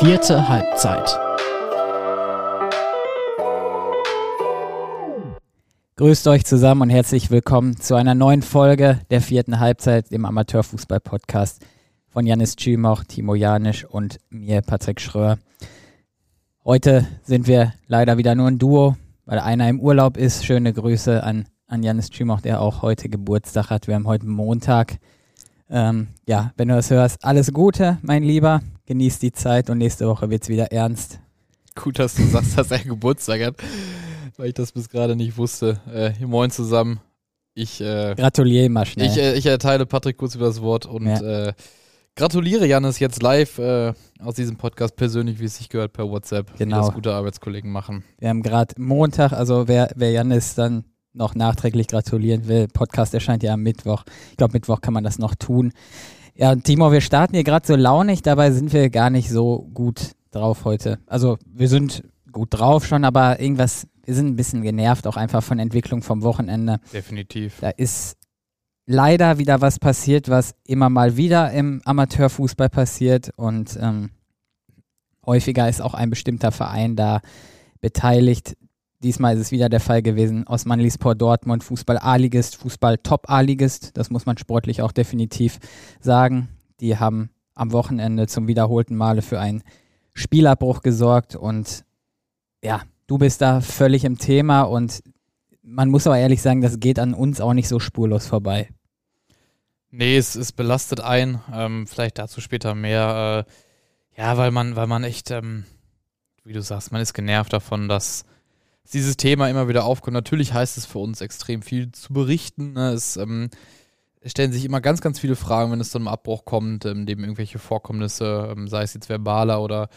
Vierte Halbzeit. Grüßt euch zusammen und herzlich willkommen zu einer neuen Folge der vierten Halbzeit, dem Amateurfußball-Podcast von Janis Tschümoch, Timo Janisch und mir, Patrick Schröer. Heute sind wir leider wieder nur ein Duo, weil einer im Urlaub ist. Schöne Grüße an, an Janis Tschümoch, der auch heute Geburtstag hat. Wir haben heute Montag. Ähm, ja, wenn du das hörst, alles Gute, mein Lieber. Genieß die Zeit und nächste Woche wird es wieder ernst. Gut, dass du sagst, dass er Geburtstag hat, weil ich das bis gerade nicht wusste. Äh, moin zusammen. Ich äh, gratuliere mal schnell. Ich, äh, ich, erteile Patrick kurz über das Wort und ja. äh, gratuliere Janis jetzt live äh, aus diesem Podcast persönlich, wie es sich gehört, per WhatsApp, genau. wie das gute Arbeitskollegen machen. Wir haben gerade Montag, also wer, wer Janis dann noch nachträglich gratulieren will, Podcast erscheint ja am Mittwoch. Ich glaube, Mittwoch kann man das noch tun. Ja, Timo, wir starten hier gerade so launig, dabei sind wir gar nicht so gut drauf heute. Also wir sind gut drauf schon, aber irgendwas, wir sind ein bisschen genervt, auch einfach von Entwicklung vom Wochenende. Definitiv. Da ist leider wieder was passiert, was immer mal wieder im Amateurfußball passiert und ähm, häufiger ist auch ein bestimmter Verein da beteiligt. Diesmal ist es wieder der Fall gewesen. Osmanlispor Dortmund, Fußball A-Ligist, Fußball Top A-Ligist. Das muss man sportlich auch definitiv sagen. Die haben am Wochenende zum wiederholten Male für einen Spielabbruch gesorgt und ja, du bist da völlig im Thema und man muss aber ehrlich sagen, das geht an uns auch nicht so spurlos vorbei. Nee, es, es belastet ein. Ähm, vielleicht dazu später mehr. Äh, ja, weil man, weil man echt, ähm, wie du sagst, man ist genervt davon, dass dieses Thema immer wieder aufkommt. Natürlich heißt es für uns extrem viel zu berichten. Ne? Es ähm, stellen sich immer ganz, ganz viele Fragen, wenn es zu einem Abbruch kommt, ähm, dem irgendwelche Vorkommnisse, ähm, sei es jetzt verbaler oder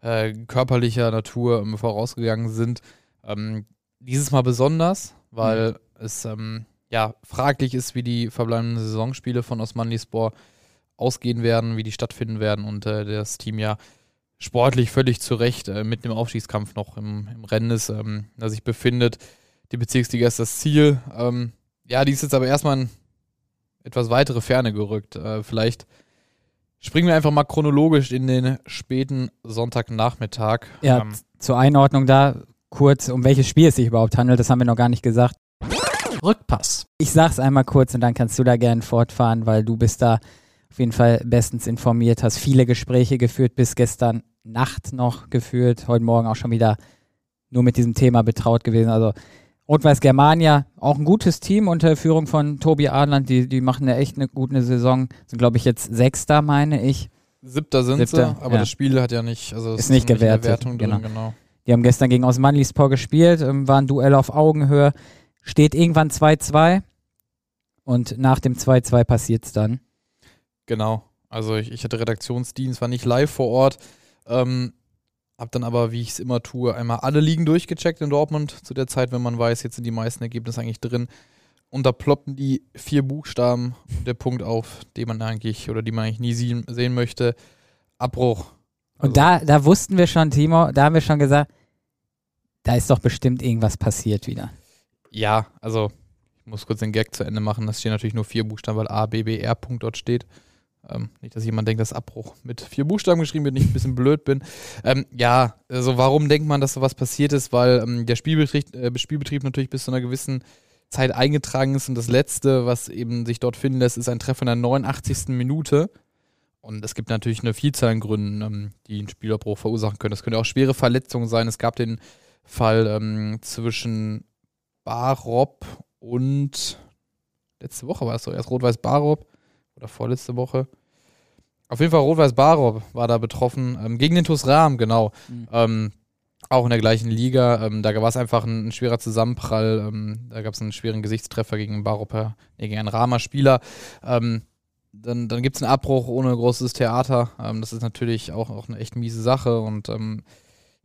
äh, körperlicher Natur, ähm, vorausgegangen sind. Ähm, dieses Mal besonders, weil mhm. es ähm, ja fraglich ist, wie die verbleibenden Saisonspiele von Osmanlispor ausgehen werden, wie die stattfinden werden und äh, das Team ja sportlich völlig zu Recht äh, mit dem Aufstiegskampf noch im, im Rennen ist, ähm, da sich befindet. Die Bezirksliga ist das Ziel. Ähm, ja, die ist jetzt aber erstmal in etwas weitere Ferne gerückt. Äh, vielleicht springen wir einfach mal chronologisch in den späten Sonntagnachmittag. Ja, ähm, zur Einordnung da kurz, um welches Spiel es sich überhaupt handelt, das haben wir noch gar nicht gesagt. Rückpass. Ich sag's einmal kurz und dann kannst du da gerne fortfahren, weil du bist da auf jeden Fall bestens informiert, hast viele Gespräche geführt, bis gestern Nacht noch geführt, heute Morgen auch schon wieder nur mit diesem Thema betraut gewesen. Also Rot-Weiß Germania, auch ein gutes Team unter Führung von Tobi Adland, die, die machen ja echt eine gute Saison, sind glaube ich jetzt Sechster, meine ich. Siebter sind Siebter, sie, aber ja. das Spiel hat ja nicht, also ist, ist nicht gewertet. Wertung drin, genau. genau. Die haben gestern gegen Osmanlispor gespielt, ähm, war ein Duell auf Augenhöhe, steht irgendwann 2-2 und nach dem 2-2 passiert es dann. Genau. Also ich, ich, hatte Redaktionsdienst, war nicht live vor Ort. Ähm, hab dann aber, wie ich es immer tue, einmal alle Ligen durchgecheckt in Dortmund zu der Zeit, wenn man weiß, jetzt sind die meisten Ergebnisse eigentlich drin. Und da ploppen die vier Buchstaben der Punkt auf, den man eigentlich oder die man eigentlich nie sehen, sehen möchte. Abbruch. Also Und da, da wussten wir schon, Timo, da haben wir schon gesagt, da ist doch bestimmt irgendwas passiert wieder. Ja, also ich muss kurz den Gag zu Ende machen. Das stehen natürlich nur vier Buchstaben, weil A, B, B, R. Punkt dort steht. Ähm, nicht, dass jemand denkt, dass Abbruch mit vier Buchstaben geschrieben wird, nicht ein bisschen blöd bin. Ähm, ja, also warum denkt man, dass sowas passiert ist? Weil ähm, der Spielbetrieb, äh, Spielbetrieb natürlich bis zu einer gewissen Zeit eingetragen ist und das Letzte, was eben sich dort finden lässt, ist ein Treffer in der 89. Minute. Und es gibt natürlich eine Vielzahl an Gründen, ähm, die einen Spielabbruch verursachen können. Das können auch schwere Verletzungen sein. Es gab den Fall ähm, zwischen Barop und letzte Woche war es so, erst Rot-Weiß Barop oder vorletzte Woche. Auf jeden Fall Rot-Weiß Barov war da betroffen, ähm, gegen den TuS Rahm, genau. Mhm. Ähm, auch in der gleichen Liga. Ähm, da war es einfach ein, ein, schwerer Zusammenprall. Ähm, da gab es einen schweren Gesichtstreffer gegen Barop, nee, gegen einen Rahmer Spieler. Ähm, dann dann gibt es einen Abbruch ohne großes Theater. Ähm, das ist natürlich auch, auch eine echt miese Sache. Und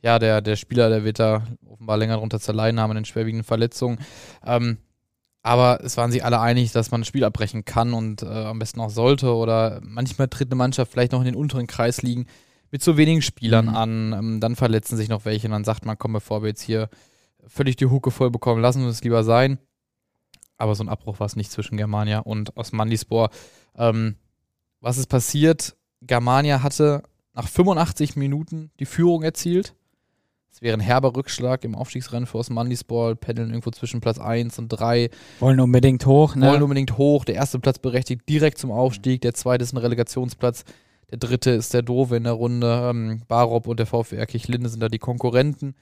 ja, der, der Spieler, der wird da offenbar länger drunter zerleiden haben in den schwerwiegenden Verletzungen. Ähm, aber es waren sich alle einig, dass man ein Spiel abbrechen kann und äh, am besten auch sollte. Oder manchmal tritt eine Mannschaft vielleicht noch in den unteren Kreis liegen mit zu wenigen Spielern mhm. an. Ähm, dann verletzen sich noch welche und dann sagt man, komm, bevor wir jetzt hier völlig die Hucke voll bekommen, lassen wir es lieber sein. Aber so ein Abbruch war es nicht zwischen Germania und Osmanlispor. Ähm, was ist passiert? Germania hatte nach 85 Minuten die Führung erzielt. Es wäre ein herber Rückschlag im Aufstiegsrennen für Osmanlispor, pendeln irgendwo zwischen Platz 1 und 3. Wollen unbedingt hoch, ne? Wollen unbedingt hoch. Der erste Platz berechtigt direkt zum Aufstieg, der zweite ist ein Relegationsplatz. Der dritte ist der Dove in der Runde. Ähm, Barop und der VfR Kirchlinde sind da die Konkurrenten.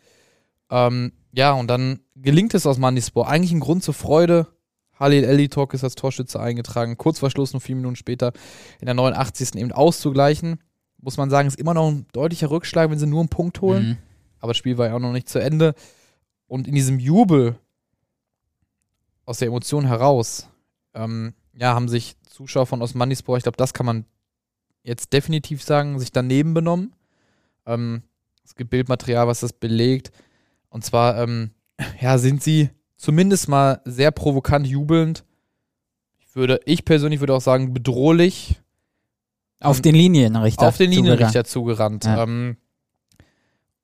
Ähm, ja, und dann gelingt es aus Mandispor. Eigentlich ein Grund zur Freude. Halil Elitok ist als Torschütze eingetragen. Kurz vor Schluss, nur vier Minuten später, in der 89. eben auszugleichen. Muss man sagen, ist immer noch ein deutlicher Rückschlag, wenn sie nur einen Punkt holen. Mhm. Aber das Spiel war ja auch noch nicht zu Ende. Und in diesem Jubel aus der Emotion heraus, ähm, ja, haben sich Zuschauer von Osmanispor, ich glaube, das kann man jetzt definitiv sagen, sich daneben benommen. Ähm, es gibt Bildmaterial, was das belegt. Und zwar, ähm, ja, sind sie zumindest mal sehr provokant jubelnd. Ich würde, ich persönlich würde auch sagen, bedrohlich. Auf den Linienrichter. Auf den Linienrichter zugerannt. zugerannt. Ja. Ähm,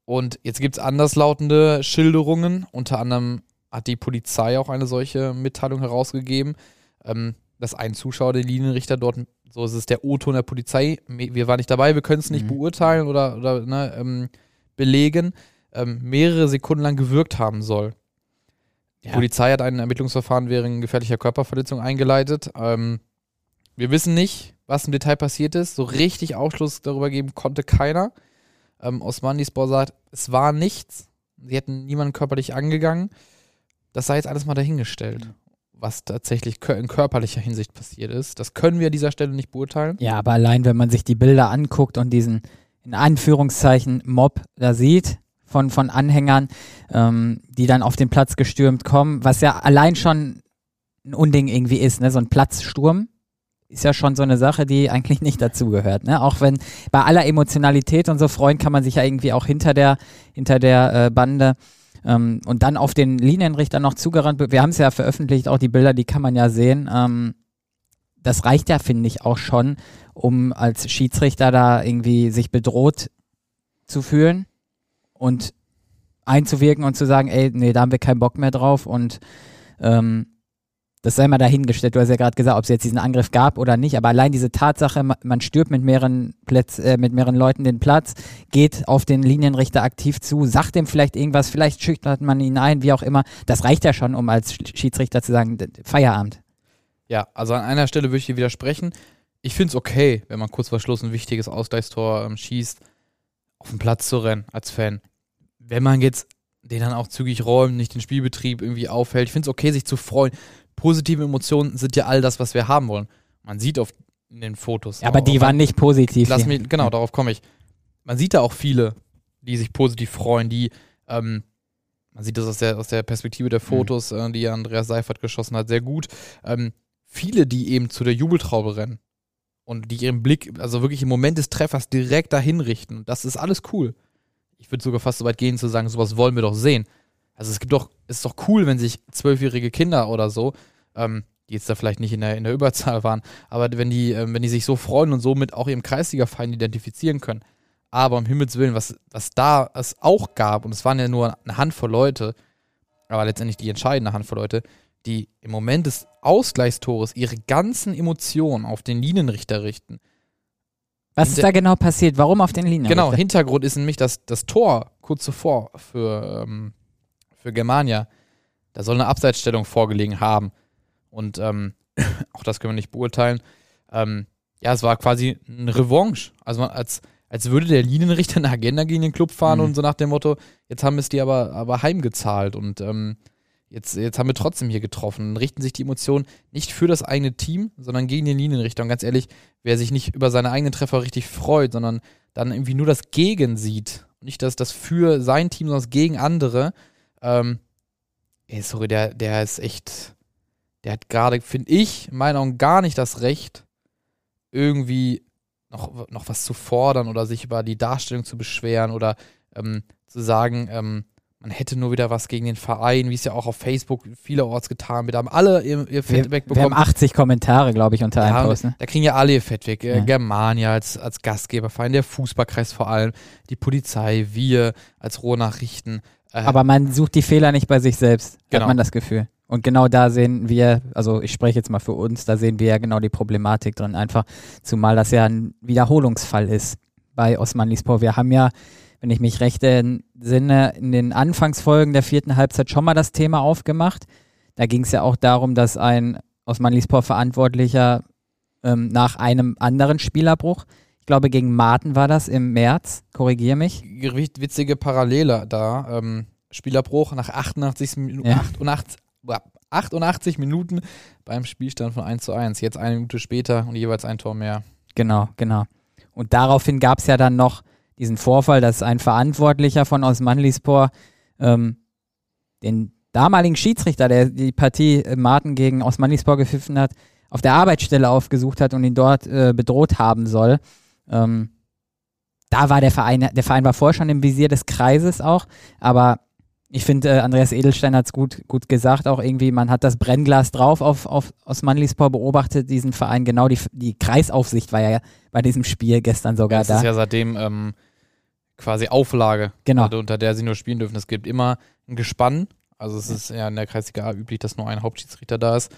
und jetzt gibt es anderslautende Schilderungen. Unter anderem hat die Polizei auch eine solche Mitteilung herausgegeben, ähm, dass ein Zuschauer den Linienrichter dort, so ist es der O-Ton der Polizei, wir waren nicht dabei, wir können es nicht mhm. beurteilen oder, oder ne, ähm, belegen, ähm, mehrere Sekunden lang gewirkt haben soll. Die ja. Polizei hat ein Ermittlungsverfahren wegen gefährlicher Körperverletzung eingeleitet. Ähm, wir wissen nicht, was im Detail passiert ist. So richtig Aufschluss darüber geben konnte keiner. Ähm, Osmanispor sagt, es war nichts. Sie hätten niemanden körperlich angegangen. Das sei jetzt alles mal dahingestellt. Was tatsächlich in körperlicher Hinsicht passiert ist. Das können wir an dieser Stelle nicht beurteilen. Ja, aber allein, wenn man sich die Bilder anguckt und diesen, in Anführungszeichen, Mob da sieht, von, von Anhängern, ähm, die dann auf den Platz gestürmt kommen, was ja allein schon ein Unding irgendwie ist, ne? so ein Platzsturm ist ja schon so eine Sache, die eigentlich nicht dazugehört. Ne? Auch wenn bei aller Emotionalität und so freuen kann man sich ja irgendwie auch hinter der, hinter der äh, Bande ähm, und dann auf den Linienrichter noch zugerannt. Wir haben es ja veröffentlicht, auch die Bilder, die kann man ja sehen. Ähm, das reicht ja, finde ich, auch schon, um als Schiedsrichter da irgendwie sich bedroht zu fühlen und einzuwirken und zu sagen, ey, nee, da haben wir keinen Bock mehr drauf und ähm, das sei mal dahingestellt. Du hast ja gerade gesagt, ob es jetzt diesen Angriff gab oder nicht, aber allein diese Tatsache, man stirbt mit mehreren Plätz, äh, mit mehreren Leuten den Platz, geht auf den Linienrichter aktiv zu, sagt dem vielleicht irgendwas, vielleicht schüchtert man ihn ein, wie auch immer. Das reicht ja schon, um als Schiedsrichter zu sagen, Feierabend. Ja, also an einer Stelle würde ich dir widersprechen. Ich finde es okay, wenn man kurz vor Schluss ein wichtiges Ausgleichstor ähm, schießt, auf den Platz zu rennen als Fan. Wenn man jetzt den dann auch zügig räumt, nicht den Spielbetrieb irgendwie aufhält. Ich finde es okay, sich zu freuen positive Emotionen sind ja all das, was wir haben wollen. Man sieht auf in den Fotos. Ja, aber die waren nicht positiv. Lass mich, genau, darauf komme ich. Man sieht da auch viele, die sich positiv freuen, die, ähm, man sieht das aus der, aus der Perspektive der mhm. Fotos, mhm. äh, die Andreas Seifert geschossen hat, sehr gut. Ähm, viele, die eben zu der Jubeltraube rennen und die ihren Blick, also wirklich im Moment des Treffers direkt dahin richten. Das ist alles cool. Ich würde sogar fast so weit gehen zu sagen, sowas wollen wir doch sehen. Also es gibt doch, es ist doch cool, wenn sich zwölfjährige Kinder oder so, ähm, die jetzt da vielleicht nicht in der, in der Überzahl waren, aber wenn die, ähm, wenn die sich so freuen und somit auch ihrem Kreisliga-Feind identifizieren können. Aber um Himmels Willen, was, was da es auch gab, und es waren ja nur eine Handvoll Leute, aber letztendlich die entscheidende Handvoll Leute, die im Moment des Ausgleichstores ihre ganzen Emotionen auf den Linienrichter richten. Was ist da genau passiert? Warum auf den Linienrichter? Genau, Hintergrund ist nämlich, dass das Tor kurz zuvor für ähm, für Germania. Da soll eine Abseitsstellung vorgelegen haben. Und ähm, auch das können wir nicht beurteilen. Ähm, ja, es war quasi eine Revanche. Also als, als würde der Linienrichter eine Agenda gegen den Club fahren mhm. und so nach dem Motto, jetzt haben wir es dir aber, aber heimgezahlt und ähm, jetzt, jetzt haben wir trotzdem hier getroffen. Dann richten sich die Emotionen nicht für das eigene Team, sondern gegen den Linienrichter. Und ganz ehrlich, wer sich nicht über seine eigenen Treffer richtig freut, sondern dann irgendwie nur das Gegen sieht, nicht das, das für sein Team, sondern das gegen andere, ähm, ey, sorry, der, der ist echt, der hat gerade, finde ich, in meinen Augen gar nicht das Recht, irgendwie noch, noch was zu fordern oder sich über die Darstellung zu beschweren oder ähm, zu sagen, ähm, man hätte nur wieder was gegen den Verein, wie es ja auch auf Facebook vielerorts getan wird. Da haben alle ihr, ihr Fett wegbekommen. Wir haben 80 Kommentare, glaube ich, unter ja, einem Post. Ne? Da kriegen ja alle ihr Fett weg. Äh, ja. Germania als, als Gastgeberverein, der Fußballkreis vor allem, die Polizei, wir als Rohnachrichten. Äh, Aber man sucht die Fehler nicht bei sich selbst, genau. hat man das Gefühl. Und genau da sehen wir, also ich spreche jetzt mal für uns, da sehen wir ja genau die Problematik drin. Einfach, zumal das ja ein Wiederholungsfall ist bei Osmanlispor. Wir haben ja, wenn ich mich recht entsinne, in den Anfangsfolgen der vierten Halbzeit schon mal das Thema aufgemacht. Da ging es ja auch darum, dass ein Osmanlispor-Verantwortlicher ähm, nach einem anderen Spielerbruch, ich glaube gegen Martin war das im März, korrigiere mich. Witzige Parallele da. Ähm, Spielerbruch nach 88 Minuten, ja. 88, 88 Minuten beim Spielstand von 1 zu 1. Jetzt eine Minute später und jeweils ein Tor mehr. Genau, genau. Und daraufhin gab es ja dann noch diesen Vorfall, dass ein Verantwortlicher von Osmanlispor ähm, den damaligen Schiedsrichter, der die Partie äh, Martin gegen Osmanlispor gepfiffen hat, auf der Arbeitsstelle aufgesucht hat und ihn dort äh, bedroht haben soll. Ähm, da war der Verein, der Verein war vorher schon im Visier des Kreises auch, aber ich finde, äh, Andreas Edelstein hat es gut, gut gesagt, auch irgendwie, man hat das Brennglas drauf auf, auf Osmanlispor beobachtet, diesen Verein, genau, die, die Kreisaufsicht war ja bei diesem Spiel gestern sogar das da. Das ist ja seitdem ähm, quasi Auflage, genau. Also unter der sie nur spielen dürfen. Es gibt immer ein Gespann, also es ist ja in der Kreisliga A üblich, dass nur ein Hauptschiedsrichter da ist.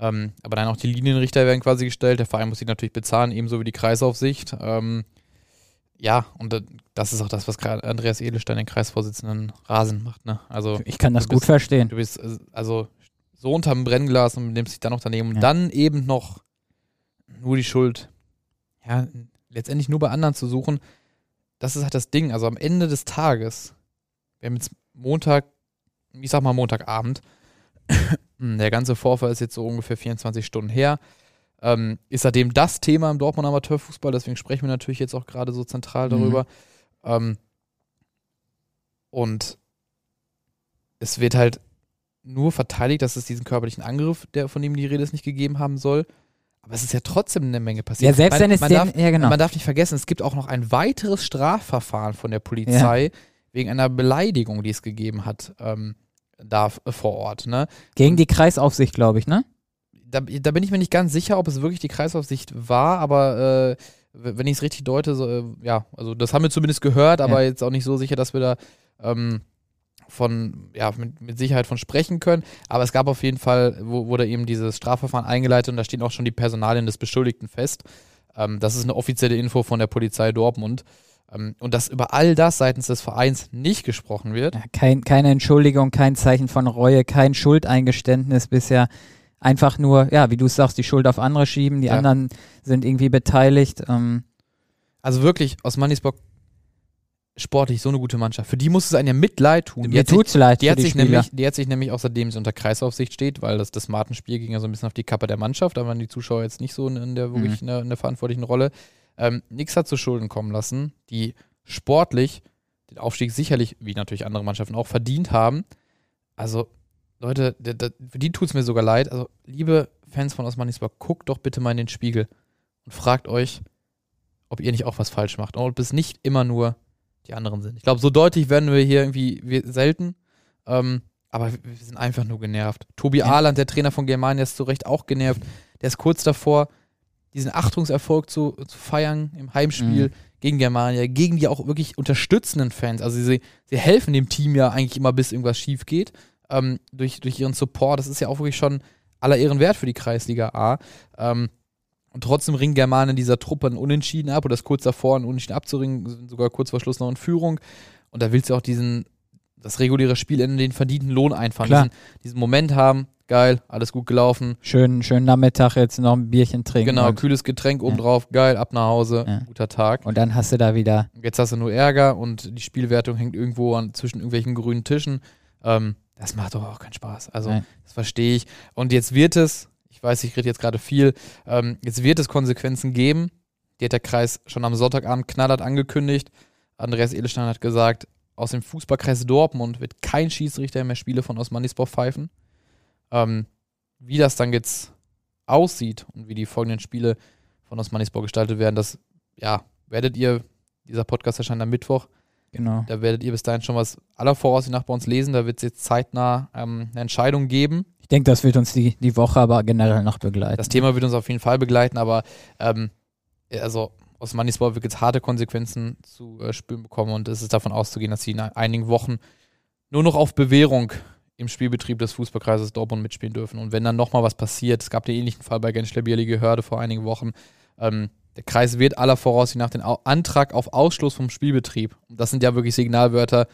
Ähm, aber dann auch die Linienrichter werden quasi gestellt, der Verein muss sie natürlich bezahlen, ebenso wie die Kreisaufsicht. Ähm, ja, und das ist auch das, was Andreas Edelstein, den Kreisvorsitzenden, rasend macht. Ne? Also, ich kann das bist, gut verstehen. Du bist äh, also so unterm Brennglas und nimmst dich dann noch daneben ja. und dann eben noch nur die Schuld, ja, letztendlich nur bei anderen zu suchen. Das ist halt das Ding. Also am Ende des Tages, wir haben jetzt Montag, ich sag mal Montagabend, der ganze Vorfall ist jetzt so ungefähr 24 Stunden her ähm, ist seitdem das Thema im Dortmund Amateurfußball, deswegen sprechen wir natürlich jetzt auch gerade so zentral mhm. darüber. Mhm. Ähm, und es wird halt nur verteidigt, dass es diesen körperlichen Angriff, der, von dem die Rede ist, nicht gegeben haben soll. Aber es ist ja trotzdem eine Menge passiert. Ja, selbst man, wenn es man, den, darf, ja, genau. man darf nicht vergessen, es gibt auch noch ein weiteres Strafverfahren von der Polizei ja. wegen einer Beleidigung, die es gegeben hat, ähm, da vor Ort. Ne? Gegen die Kreisaufsicht, glaube ich, ne? da, da, bin ich mir nicht ganz sicher, ob es wirklich die Kreisaufsicht war, aber äh, wenn ich es richtig deute, so, äh, ja, also das haben wir zumindest gehört, aber ja. jetzt auch nicht so sicher, dass wir da ähm, von, ja, mit, mit, Sicherheit von sprechen können. Aber es gab auf jeden Fall, wo, wurde eben dieses Strafverfahren eingeleitet und da stehen auch schon die Personalien des Beschuldigten fest. Ähm, das ist eine offizielle Info von der Polizei Dortmund. Ähm, und dass über all das seitens des Vereins nicht gesprochen wird. Ja, kein, keine Entschuldigung, kein Zeichen von Reue, kein Schuldeingeständnis bisher einfach nur, ja, wie du sagst, die Schuld auf andere schieben, die ja. anderen sind irgendwie beteiligt. Ähm. Also wirklich, aus Mannisburg sportlich so eine gute Mannschaft. Für die muss es einem ja Mitleid tun. Mir tut's leid. Die hat, sich nämlich, die hat sich nämlich, außerdem unter Kreisaufsicht steht, weil das, das Martenspiel ging ja so ein bisschen auf die Kappe der Mannschaft, da waren die Zuschauer jetzt nicht so in der wirklich mhm. in, der, in der verantwortlichen Rolle. Ähm, nix hat zu Schulden kommen lassen, die sportlich den Aufstieg sicherlich, wie natürlich andere Mannschaften auch, verdient haben. Also Leute, für die tut es mir sogar leid. Also, liebe Fans von Osmanisburg, guckt doch bitte mal in den Spiegel und fragt euch, ob ihr nicht auch was falsch macht und ob es nicht immer nur die anderen sind. Ich glaube, so deutlich werden wir hier irgendwie selten. Ähm, aber wir sind einfach nur genervt. Tobi ja. Ahland, der Trainer von Germania, ist zu Recht auch genervt. Der ist kurz davor, diesen Achtungserfolg zu, zu feiern im Heimspiel mhm. gegen Germania, gegen die auch wirklich unterstützenden Fans. Also sie, sie helfen dem Team ja eigentlich immer, bis irgendwas schief geht ähm, durch, durch ihren Support. Das ist ja auch wirklich schon aller Ehren wert für die Kreisliga A. Ähm, und trotzdem ringen Germanen dieser Truppe ein Unentschieden ab oder ist kurz davor, ein Unentschieden abzuringen, sind sogar kurz vor Schluss noch in Führung. Und da willst du auch diesen, das reguläre Spielende, den verdienten Lohn einfahren, diesen, diesen, Moment haben. Geil, alles gut gelaufen. Schön, schönen Nachmittag jetzt noch ein Bierchen trinken. Genau, kühles Getränk ja. obendrauf, geil, ab nach Hause, ja. guter Tag. Und dann hast du da wieder. Jetzt hast du nur Ärger und die Spielwertung hängt irgendwo an, zwischen irgendwelchen grünen Tischen. Ähm, das macht doch auch keinen Spaß. Also, Nein. das verstehe ich. Und jetzt wird es, ich weiß, ich rede jetzt gerade viel, ähm, jetzt wird es Konsequenzen geben. Die hat der Kreis schon am Sonntagabend knallhart angekündigt. Andreas Edelstein hat gesagt, aus dem Fußballkreis Dortmund wird kein Schiedsrichter mehr Spiele von Osmanispor pfeifen. Ähm, wie das dann jetzt aussieht und wie die folgenden Spiele von Osmanispor gestaltet werden, das ja, werdet ihr, dieser Podcast erscheint am Mittwoch, Genau. Da werdet ihr bis dahin schon was aller Voraussicht nach bei uns lesen. Da wird es jetzt zeitnah ähm, eine Entscheidung geben. Ich denke, das wird uns die, die Woche aber generell noch begleiten. Das Thema wird uns auf jeden Fall begleiten, aber ähm, also aus Mannisball wird jetzt harte Konsequenzen zu äh, spüren bekommen und es ist davon auszugehen, dass sie in einigen Wochen nur noch auf Bewährung im Spielbetrieb des Fußballkreises Dortmund mitspielen dürfen. Und wenn dann nochmal was passiert, es gab den ähnlichen Fall bei Genschler Bierlige Hörde vor einigen Wochen, ähm, Der Kreis wird aller Voraussicht nach den Antrag auf Ausschluss vom Spielbetrieb. Das sind ja wirklich Signalwörter.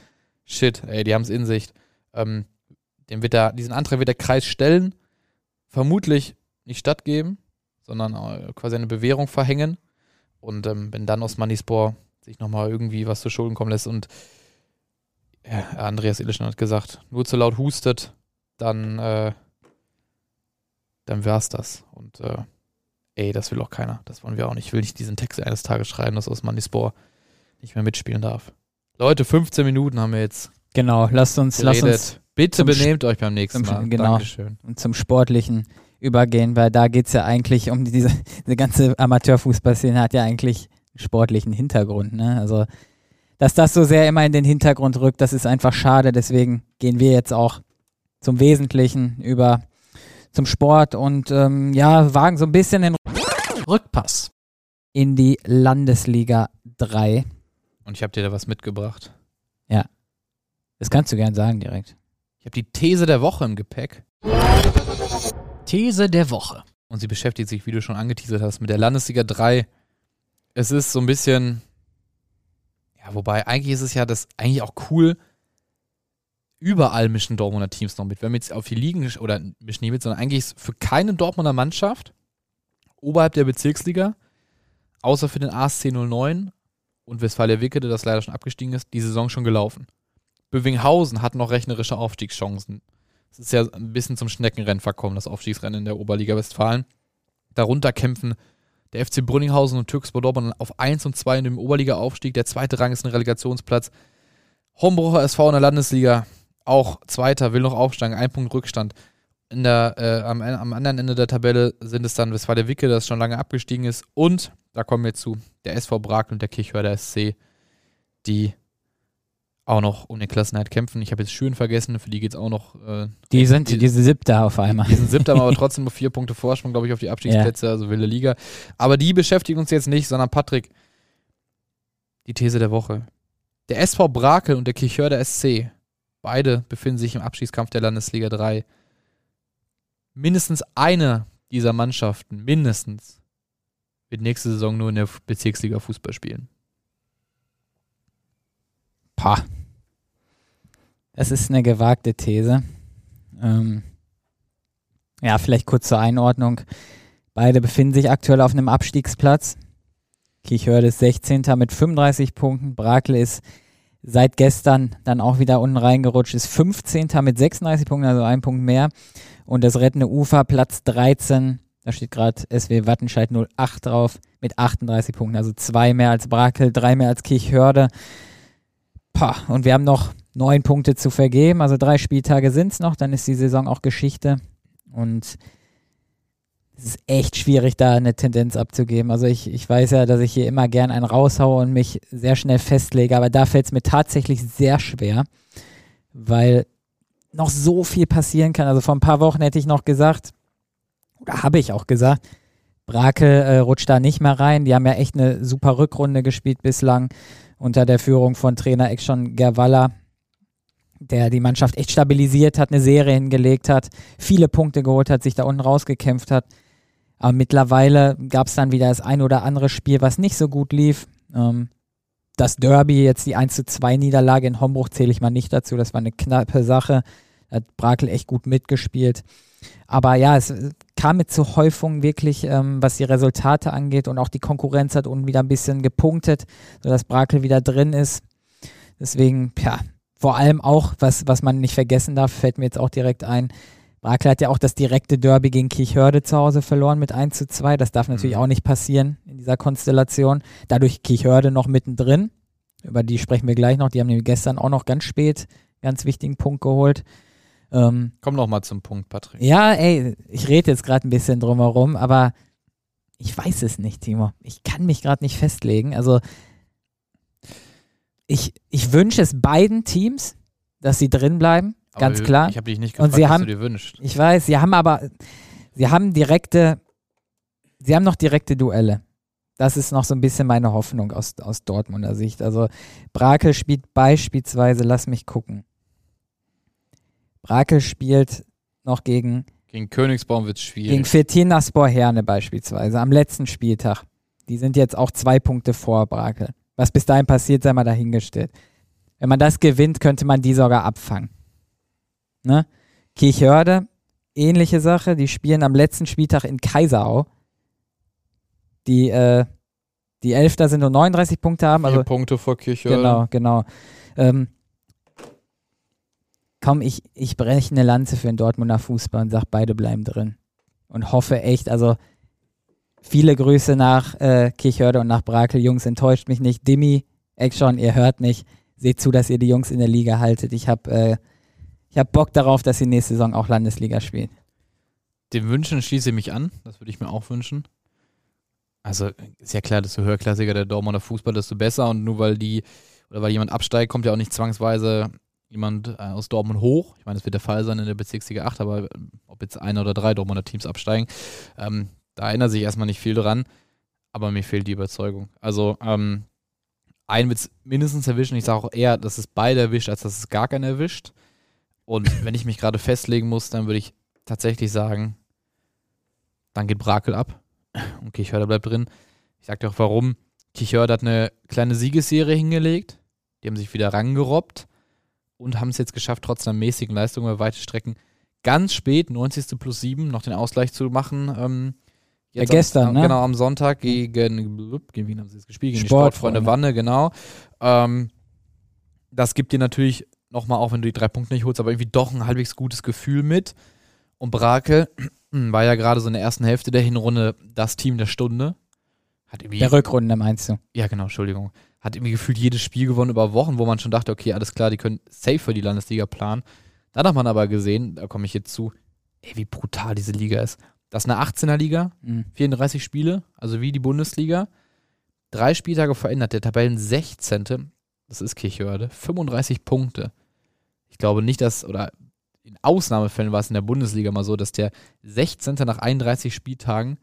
Shit, ey, die haben es in sich. Ähm, den wird der, diesen Antrag wird der Kreis stellen, vermutlich nicht stattgeben, sondern äh, quasi eine Bewährung verhängen. Und ähm, wenn dann Osmanispor sich nochmal irgendwie was zu Schulden kommen lässt und ja, Andreas Illischner hat gesagt, nur zu laut hustet, dann, äh, dann wär's das. Und äh, ey, das will auch keiner. Das wollen wir auch nicht. Ich will nicht diesen Text eines Tages schreiben, dass Osmanispor nicht mehr mitspielen darf. Leute, 15 Minuten haben wir jetzt. Genau, lasst uns, lasst uns Bitte benehmt euch beim nächsten Mal. genau. Dankeschön. und zum Sportlichen übergehen, weil da geht es ja eigentlich um diese, diese ganze Amateurfußballszene hat ja eigentlich einen sportlichen Hintergrund. Ne? Also, dass das so sehr immer in den Hintergrund rückt, das ist einfach schade. Deswegen gehen wir jetzt auch zum Wesentlichen über zum Sport und ähm, ja, wagen so ein bisschen den Rückpass. in die Landesliga 3. Und ich habe dir da was mitgebracht. Das kannst du gern sagen direkt. Ich habe die These der Woche im Gepäck. These der Woche. Und sie beschäftigt sich, wie du schon angeteasert hast, mit der Landesliga 3. Es ist so ein bisschen. Ja, wobei, eigentlich ist es ja das eigentlich auch cool. Überall mischen Dortmunder Teams noch mit. Wenn wir jetzt auf die Ligen oder mischen nicht mit, sondern eigentlich ist für keine Dortmunder Mannschaft oberhalb der Bezirksliga, außer für den ASC 09 und Westfalia Wickede, das leider schon abgestiegen ist, die Saison schon gelaufen. Bövinghausen hat noch rechnerische Aufstiegschancen. Es ist ja ein bisschen zum Schneckenrennen verkommen, das Aufstiegsrennen in der Oberliga Westfalen. Darunter kämpfen der FC Brünninghausen und Türkspor Dortmund auf 1 und 2 in dem Oberliga-Aufstieg. Der zweite Rang ist ein Relegationsplatz. Hombrucher SV in der Landesliga, auch Zweiter, will noch aufsteigen, ein Punkt Rückstand. In der, äh, am, am anderen Ende der Tabelle sind es dann Westfalia Wicke, das schon lange abgestiegen ist. Und, da kommen wir zu, der SV Brakel und der Kirchhörder SC, die auch noch um den Klassenheit kämpfen. Ich habe jetzt Schön vergessen, für die geht es auch noch. Äh, Die sind die- diese siebte auf einmal. die sind siebter, aber trotzdem nur vier Punkte Vorsprung, glaube ich, auf die Abstiegsplätze, also wilde Liga. Aber die beschäftigen uns jetzt nicht, sondern Patrick, die These der Woche. Der SV Brakel und der Kirchhörder SC, beide befinden sich im Abstiegskampf der Landesliga 3. Mindestens eine dieser Mannschaften, mindestens, wird nächste Saison nur in der Bezirksliga Fußball spielen. Pah. Das ist eine gewagte These. Ähm, ja, vielleicht kurz zur Einordnung. Beide befinden sich aktuell auf einem Abstiegsplatz. Kichhörde ist 16. mit 35 Punkten. Brakel ist seit gestern dann auch wieder unten reingerutscht, ist 15. mit 36 Punkten, also ein Punkt mehr. Und das rettende Ufer, Platz 13. Da steht gerade SW Wattenscheid 08 drauf mit 38 Punkten, also zwei mehr als Brakel, drei mehr als Kirchhörde. Pah, und wir haben noch neun Punkte zu vergeben, also drei Spieltage sind es noch, dann ist die Saison auch Geschichte. Und es ist echt schwierig, da eine Tendenz abzugeben. Also ich, ich weiß ja, dass ich hier immer gern einen raushaue und mich sehr schnell festlege, aber da fällt es mir tatsächlich sehr schwer, weil noch so viel passieren kann. Also vor ein paar Wochen hätte ich noch gesagt, oder habe ich auch gesagt, Brakel äh, rutscht da nicht mehr rein. Die haben ja echt eine super Rückrunde gespielt bislang unter der Führung von Trainer Ekshon Gerwalla, der die Mannschaft echt stabilisiert hat, eine Serie hingelegt hat, viele Punkte geholt hat, sich da unten rausgekämpft hat. Aber mittlerweile gab es dann wieder das ein oder andere Spiel, was nicht so gut lief. Ähm, das Derby, jetzt die 1 zu 2 Niederlage in Hombruch zähle ich mal nicht dazu. Das war eine knappe Sache. Da hat Brakel echt gut mitgespielt. Aber ja, es kam mit zur Häufung wirklich, ähm, was die Resultate angeht und auch die Konkurrenz hat unten wieder ein bisschen gepunktet, sodass Brakel wieder drin ist. Deswegen, ja, vor allem auch, was, was man nicht vergessen darf, fällt mir jetzt auch direkt ein. Brakel hat ja auch das direkte Derby gegen Kirchhörde zu Hause verloren mit 1 zu 2. Das darf natürlich Mhm. auch nicht passieren in dieser Konstellation. Dadurch Kirchhörde noch mittendrin. Über die sprechen wir gleich noch. Die haben nämlich gestern auch noch ganz spät einen ganz wichtigen Punkt geholt. Ähm, Komm noch mal zum Punkt, Patrick. ja, ey, ich rede jetzt gerade ein bisschen drumherum, aber ich weiß es nicht, Timo. Ich kann mich gerade nicht festlegen. Also ich, ich wünsche es beiden Teams, dass sie drin bleiben, Aber ganz wir- klar. Ich habe dich nicht Und gefragt, sie was haben- du dir wünschst. Ich weiß, sie haben aber, sie haben direkte, sie haben noch direkte Duelle. Das ist noch so ein bisschen meine Hoffnung aus, aus Dortmunder Sicht. Also Brakel spielt beispielsweise, lass mich gucken. Brakel spielt noch gegen Gegen Königsbaum wird es schwierig. Gegen Fetinaspor Herne beispielsweise, am letzten Spieltag. Die sind jetzt auch zwei Punkte vor Brakel. Was bis dahin passiert, sei mal dahingestellt. Wenn man das gewinnt, könnte man die sogar abfangen. Ne? Kirchhörde, ähnliche Sache. Die spielen am letzten Spieltag in Kaiserau. Die, äh, die Elfter sind nur 39 Punkte haben. Vier Also, Punkte vor Kirchhörde. genau, genau. Ähm, komm, ich, ich breche eine Lanze für den Dortmunder Fußball und sage, beide bleiben drin. Und hoffe echt, also viele Grüße nach äh, Kirchhörde und nach Brakel. Jungs, enttäuscht mich nicht. Dimi, Action, ihr hört mich. Seht zu, dass ihr die Jungs in der Liga haltet. Ich habe äh, ich hab Bock darauf, dass sie nächste Saison auch Landesliga spielen. Dem Wünschen schließe ich mich an. Das würde ich mir auch wünschen. Also ist ja klar, desto höherklassiger der Dortmunder Fußball, desto besser. Und nur weil die oder weil jemand absteigt, kommt ja auch nicht zwangsweise jemand äh, aus Dortmund hoch. Ich meine, das wird der Fall sein in der Bezirksliga 8, aber äh, ob jetzt ein oder drei Dortmunder Teams absteigen, ähm, da erinnert sich erstmal nicht viel dran. Aber mir fehlt die Überzeugung. Also ähm, einen wird es mindestens erwischen. Ich sage auch eher, dass es beide erwischt, als dass es gar keinen erwischt. Und wenn ich mich gerade festlegen muss, dann würde ich tatsächlich sagen, dann geht Brakel ab und Kirchhörder bleibt drin. Ich sag dir auch warum. Kirchhörder hat eine kleine Siegesserie hingelegt. Die haben sich wieder rangerobbt und haben es jetzt geschafft, trotz einer mäßigen Leistung über weite Strecken ganz spät, 90. plus 7, noch den Ausgleich zu machen. Ähm, Ja, gestern, am, ne? Genau, am Sonntag gegen, gegen wen haben sie jetzt gespielt? Gegen Sportfreunde. die Sportfreunde Wanne, genau. Ähm, das gibt dir natürlich nochmal, auch wenn du die drei Punkte nicht holst, aber irgendwie doch ein halbwegs gutes Gefühl mit. Und Brakel war ja gerade so in der ersten Hälfte der Hinrunde das Team der Stunde. Hat irgendwie, Der Rückrunde meinst du? ja genau, Entschuldigung. Hat irgendwie gefühlt jedes Spiel gewonnen über Wochen, wo man schon dachte, okay, alles klar, die können safe für die Landesliga planen. Dann hat man aber gesehen, da komme ich jetzt zu, ey, wie brutal diese Liga ist. Das ist eine 18er Liga, Mhm. 34 Spiele, also wie die Bundesliga. Drei Spieltage verändert, der Tabellen 16. Das ist Kirchhörde, 35 Punkte. Ich glaube nicht, dass, oder in Ausnahmefällen war es in der Bundesliga mal so, dass der 16. nach 31 Spieltagen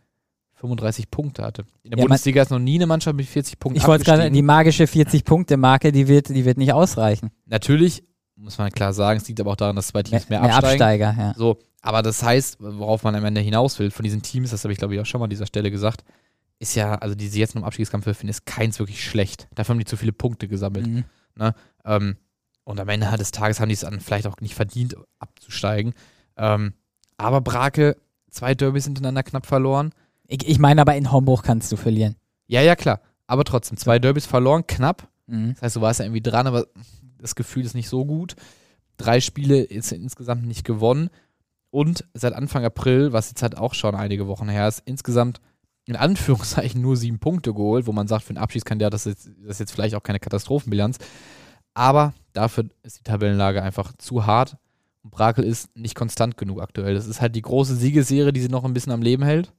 35 Punkte hatte. In der Ja, Bundesliga ist noch nie eine Mannschaft mit 40 Punkten Ich wollte gerade, die magische 40-Punkte-Marke, die wird, die wird nicht ausreichen. Natürlich, muss man klar sagen, es liegt aber auch daran, dass zwei Teams mehr, mehr absteigen. Absteiger, ja. So, aber das heißt, worauf man am Ende hinaus will, von diesen Teams, das habe ich glaube ich auch schon mal an dieser Stelle gesagt, ist ja, also die sie jetzt noch im Abstiegskampf befinden, ist keins wirklich schlecht. Dafür haben die zu viele Punkte gesammelt. Mhm. Ähm, und am Ende des Tages haben die es dann vielleicht auch nicht verdient, abzusteigen. Ähm, aber Brake, zwei Derbys hintereinander knapp verloren. Ich, ich meine aber in Homburg kannst du verlieren. Ja, ja, klar. Aber trotzdem, zwei Derbys verloren, knapp. Mhm. Das heißt, du warst ja irgendwie dran, aber das Gefühl ist nicht so gut. Drei Spiele ist insgesamt nicht gewonnen. Und seit Anfang April, was jetzt halt auch schon einige Wochen her ist, insgesamt in Anführungszeichen nur sieben Punkte geholt, wo man sagt, für einen Abschiedskandidat das ist das ist jetzt vielleicht auch keine Katastrophenbilanz. Aber dafür ist die Tabellenlage einfach zu hart. Und Brakel ist nicht konstant genug aktuell. Das ist halt die große Siegesserie, die sie noch ein bisschen am Leben hält.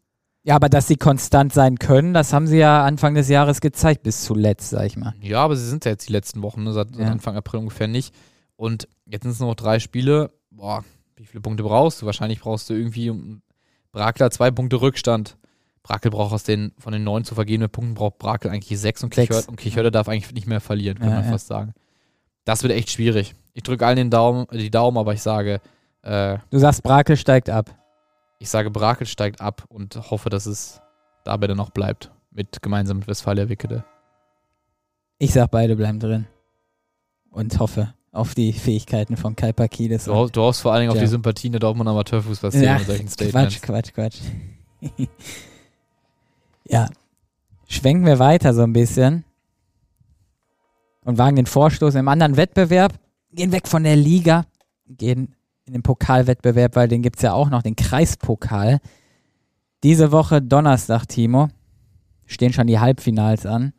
Ja, aber dass sie konstant sein können, das haben sie ja Anfang des Jahres gezeigt, bis zuletzt, sag ich mal. Ja, aber sie sind ja jetzt die letzten Wochen, ne? seit, Ja. Anfang April ungefähr nicht. Und jetzt sind es nur noch drei Spiele. Boah, wie viele Punkte brauchst du? Wahrscheinlich brauchst du irgendwie um Brakler zwei Punkte Rückstand. Brakel braucht aus den von den neun zu vergebenen Punkten braucht Brakel eigentlich sechs und Sechs. Kirchhörde, und Kirchhörde darf eigentlich nicht mehr verlieren, könnte Ja, man ja. fast sagen. Das wird echt schwierig. Ich drücke allen den Daumen, die Daumen, aber ich sage, äh, Du sagst, Brakel steigt ab. Ich sage, Brakel steigt ab und hoffe, dass es dabei dann auch bleibt. Mit gemeinsam mit Westfalia Wickede. Ich sag, beide bleiben drin. Und hoffe auf die Fähigkeiten von Kai Pakides. Du, du hoffst vor allen Dingen auf die Sympathien der Dortmund Amateurfußballszene ja, mit solchen Statements. Quatsch, Quatsch, Quatsch. ja. Schwenken wir weiter so ein bisschen und wagen den Vorstoß im anderen Wettbewerb, gehen weg von der Liga, gehen in den Pokalwettbewerb, weil den gibt es ja auch noch, den Kreispokal. Diese Woche Donnerstag, Timo, stehen schon die Halbfinals an.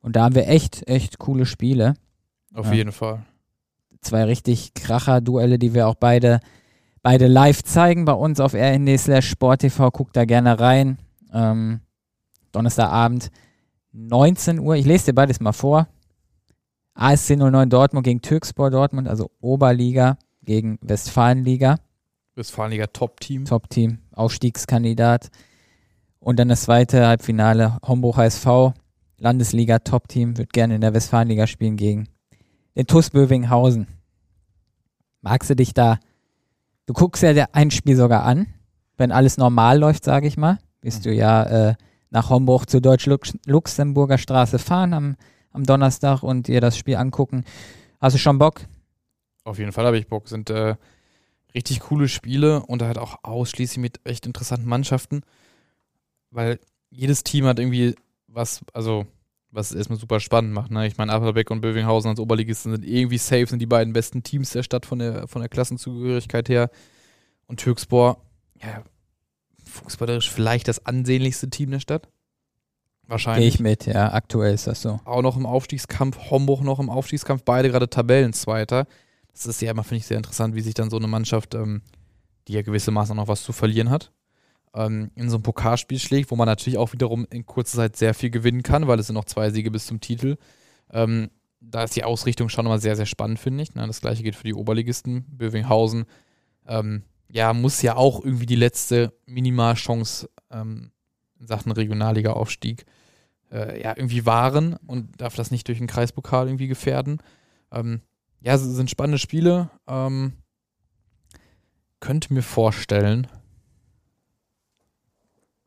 Und da haben wir echt, echt coole Spiele. Auf Ja. jeden Fall. zwei richtig Kracher-Duelle, die wir auch beide, beide live zeigen bei uns auf rnd slash sporttv. Guckt da gerne rein. Ähm, Donnerstagabend, 19 Uhr. Ich lese dir beides mal vor. ASC 09 Dortmund gegen Türkspor Dortmund, also Oberliga gegen Westfalenliga. Westfalenliga Top-Team. Top-Team, Aufstiegskandidat. Und dann das zweite Halbfinale, Homburg HSV, Landesliga Top-Team, wird gerne in der Westfalenliga spielen gegen den TuS Bövinghausen. Magst du dich da, du guckst ja der ein Spiel sogar an, wenn alles normal läuft, sage ich mal, bist du ja äh, nach Homburg zur Deutsch-Luxemburger Straße fahren am, am Donnerstag und dir das Spiel angucken. Hast du schon Bock? Auf jeden Fall habe ich Bock. Sind äh, richtig coole Spiele und halt auch ausschließlich mit echt interessanten Mannschaften, weil jedes Team hat irgendwie was, also was es erstmal super spannend macht. Ne? Ich meine, Applerbeck und Bövinghausen als Oberligisten sind irgendwie safe, sind die beiden besten Teams der Stadt von der, von der Klassenzugehörigkeit her. Und Türkspor, ja, fußballerisch vielleicht das ansehnlichste Team der Stadt. Wahrscheinlich. Gehe ich mit, ja, aktuell ist das so. Auch noch im Aufstiegskampf, Homburg noch im Aufstiegskampf, beide gerade Tabellenzweiter. Das ist ja immer, finde ich, sehr interessant, wie sich dann so eine Mannschaft, ähm, die ja gewissermaßen noch was zu verlieren hat, ähm, in so ein Pokalspiel schlägt, wo man natürlich auch wiederum in kurzer Zeit sehr viel gewinnen kann, weil es sind noch zwei Siege bis zum Titel. Ähm, da ist die Ausrichtung schon immer sehr, sehr spannend, finde ich. Ne? Das gleiche geht für die Oberligisten. Bövinghausen, ähm, ja, muss ja auch irgendwie die letzte Minimalchance ähm, in Sachen Regionalliga-Aufstieg äh, ja, irgendwie wahren und darf das nicht durch den Kreispokal irgendwie gefährden. Ähm, ja, es sind spannende Spiele. Ähm, könnte mir vorstellen,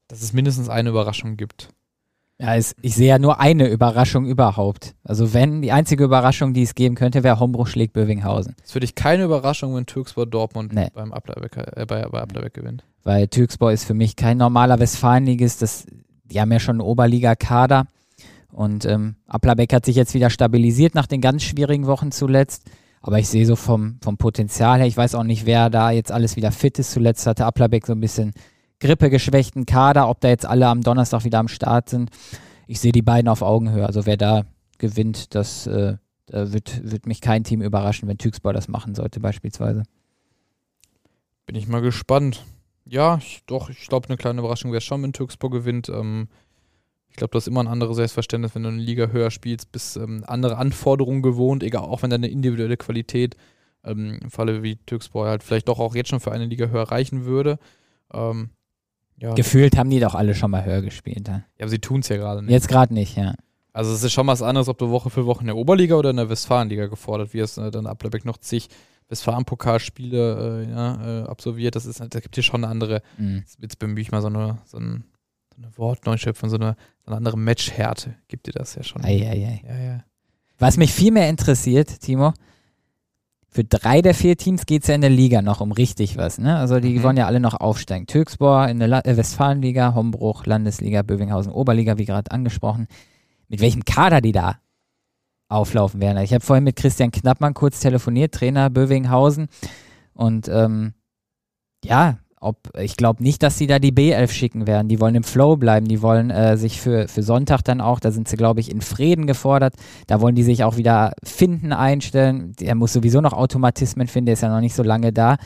dass es mindestens eine Überraschung gibt. Ja, es, ich sehe ja nur eine Überraschung überhaupt. Also wenn die einzige Überraschung, die es geben könnte, wäre Hombruch schlägt Bövinghausen. Es ist für dich keine Überraschung, wenn Türkspor Dortmund nee. beim Ablerbeck, äh, bei, bei Ablerbeck gewinnt. Weil Türkspor ist für mich kein normaler Westfalenligist. Das, die haben ja schon einen Oberliga-Kader. Und ähm, Applerbeck hat sich jetzt wieder stabilisiert nach den ganz schwierigen Wochen zuletzt. Aber ich sehe so vom, vom Potenzial her, ich weiß auch nicht, wer da jetzt alles wieder fit ist. Zuletzt hatte Applerbeck so ein bisschen grippegeschwächten Kader, ob da jetzt alle am Donnerstag wieder am Start sind. Ich sehe die beiden auf Augenhöhe. Also wer da gewinnt, das äh, wird, wird mich kein Team überraschen, wenn Tüxbar das machen sollte beispielsweise. Bin ich mal gespannt. Ja, ich, doch, ich glaube, eine kleine Überraschung wäre schon, wenn Türkspor gewinnt. Ähm, ich glaube, das ist immer ein anderes Selbstverständnis, wenn du eine Liga höher spielst, bist ähm, andere Anforderungen gewohnt, egal, auch wenn deine individuelle Qualität ähm, im Falle wie Türkspor halt vielleicht doch auch jetzt schon für eine Liga höher reichen würde. Ähm, ja, Gefühlt haben die doch alle schon mal höher gespielt. Ja, ja aber sie tun es ja gerade nicht. Jetzt gerade nicht, ja. Also es ist schon was anderes, ob du Woche für Woche in der Oberliga oder in der Westfalenliga gefordert wirst. Ne? Dann Ablerbeck noch zig Westfalen-Pokalspiele äh, ja, äh, absolviert. Das ist, da gibt es schon eine andere, mhm. jetzt bemühe ich mal so eine, so ein, so eine Wortneuschöpfung, so eine, so eine andere Matchhärte. Gibt dir das ja schon. Ei, ei, ei. Ja, ja. Was mich viel mehr interessiert, Timo, für drei der vier Teams geht es ja in der Liga noch um richtig was. Ne? Also die mhm. wollen ja alle noch aufsteigen. Türkspor in der La äh, Westfalenliga, Hombruch, Landesliga, Bövinghausen, Oberliga, wie gerade angesprochen. Mit welchem Kader die da auflaufen werden. Ich habe vorhin mit Christian Knappmann kurz telefoniert, Trainer Bövinghausen. Und ähm, ja, ob, ich glaube nicht, dass sie da die B11 schicken werden. Die wollen im Flow bleiben. Die wollen äh, sich für, für Sonntag dann auch, da sind sie, glaube ich, in Frieden gefordert. Da wollen die sich auch wieder finden, einstellen. Der muss sowieso noch Automatismen finden, der ist ja noch nicht so lange da.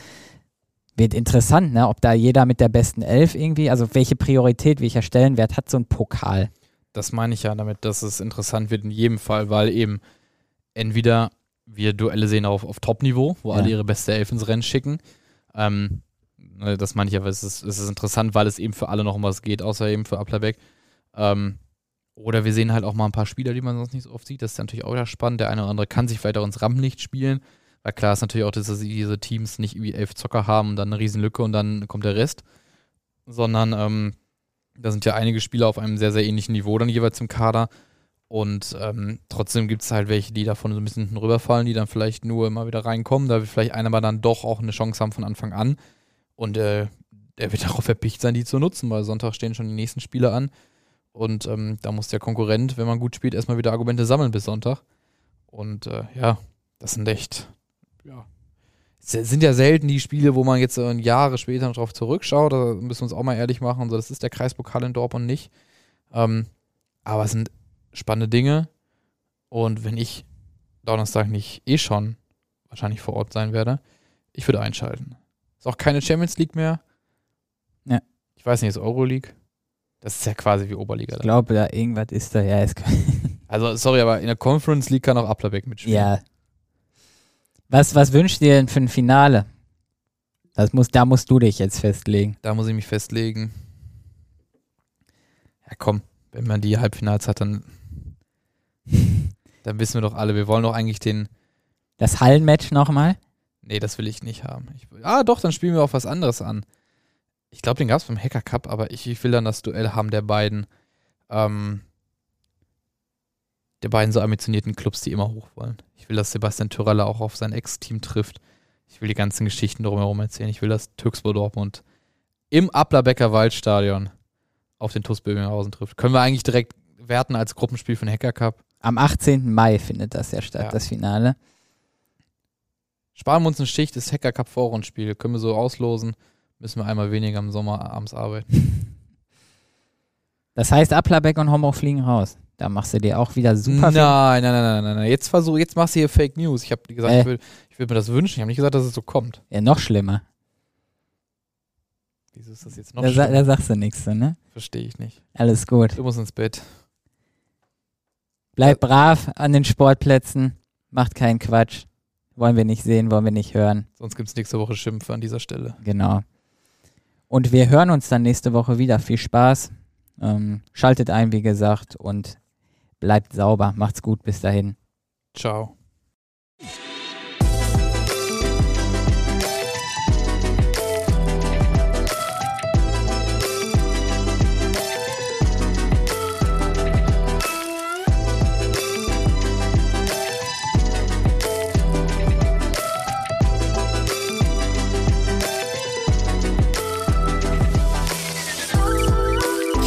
Wird interessant, ne? ob da jeder mit der besten Elf irgendwie, also welche Priorität, welcher Stellenwert hat so ein Pokal? Das meine ich ja damit, dass es interessant wird in jedem Fall, weil eben entweder wir Duelle sehen auf, auf Top-Niveau, wo ja. alle ihre beste Elf ins Rennen schicken. Ähm, das meine ich aber, es ist, es ist interessant, weil es eben für alle noch um was geht, außer eben für Applerbeck. Ähm, oder wir sehen halt auch mal ein paar Spieler, die man sonst nicht so oft sieht. Das ist natürlich auch wieder spannend. Der eine oder andere kann sich vielleicht auch ins Rampenlicht spielen. Weil klar ist natürlich auch, dass diese Teams nicht irgendwie elf Zocker haben und dann eine Riesenlücke und dann kommt der Rest. Sondern ähm, da sind ja einige Spieler auf einem sehr, sehr ähnlichen Niveau dann jeweils im Kader. Und ähm, trotzdem gibt es halt welche, die davon so ein bisschen rüberfallen, die dann vielleicht nur immer wieder reinkommen, da wir vielleicht einer aber dann doch auch eine Chance haben von Anfang an. Und äh, er wird darauf erpicht sein, die zu nutzen, weil Sonntag stehen schon die nächsten Spiele an. Und ähm, da muss der Konkurrent, wenn man gut spielt, erstmal wieder Argumente sammeln bis Sonntag. Und äh, ja, das sind echt, ja. Es sind ja selten die Spiele, wo man jetzt äh, Jahre später noch drauf zurückschaut. Da müssen wir uns auch mal ehrlich machen. So, das ist der Kreispokal in Dortmund nicht. Ähm, aber es sind spannende Dinge. Und wenn ich Donnerstag nicht eh schon wahrscheinlich vor Ort sein werde, ich würde einschalten. Ist auch keine Champions League mehr. Ja. Ich weiß nicht, ist Euroleague? Das ist ja quasi wie Oberliga. Ich glaube, da irgendwas ist da, ja. Also, sorry, aber in der Conference League kann auch Applerbeck mitspielen. Ja. Was, was wünscht ihr denn für ein Finale? Das muss, da musst du dich jetzt festlegen. Da muss ich mich festlegen. Ja, komm, wenn man die Halbfinals hat, dann, dann wissen wir doch alle, wir wollen doch eigentlich den. Das Hallenmatch nochmal? Nee, das will ich nicht haben. Ich, ah, doch, dann spielen wir auch was anderes an. Ich glaube, den gab es beim Hacker Cup, aber ich, ich, will dann das Duell haben der beiden ähm, der beiden so ambitionierten Clubs, die immer hoch wollen. Ich will, dass Sebastian Törelle auch auf sein Ex-Team trifft. Ich will die ganzen Geschichten drumherum erzählen. Ich will, dass Türksburg Dortmund im Ablerbecker Waldstadion auf den TuS Böhminghausen trifft. Können wir eigentlich direkt werten als Gruppenspiel den Hacker Cup? Am 18. Mai findet das ja statt, Ja. das Finale. Sparen wir uns eine Schicht, das Hacker Cup Vorrundspiel. Können wir so auslosen. Müssen wir einmal weniger im Sommer abends arbeiten. Das heißt, Applerbeck und Homburg fliegen raus. Da machst du dir auch wieder super nein, nein, nein, nein, nein. Jetzt versuch, jetzt machst du hier Fake News. Ich habe gesagt, Äh. ich, will, ich will mir das wünschen. Ich habe nicht gesagt, dass es so kommt. Ja, noch schlimmer. Wieso ist das jetzt noch Da, schlimmer? da sagst du nichts, so, ne? Verstehe ich nicht. Alles gut. Du musst ins Bett. Bleibt brav an den Sportplätzen. Macht keinen Quatsch. Wollen wir nicht sehen, wollen wir nicht hören. Sonst gibt es nächste Woche Schimpfe an dieser Stelle. Genau. Und wir hören uns dann nächste Woche wieder. Viel Spaß. Ähm, schaltet ein, wie gesagt, und bleibt sauber. Macht's gut. Bis dahin. Ciao.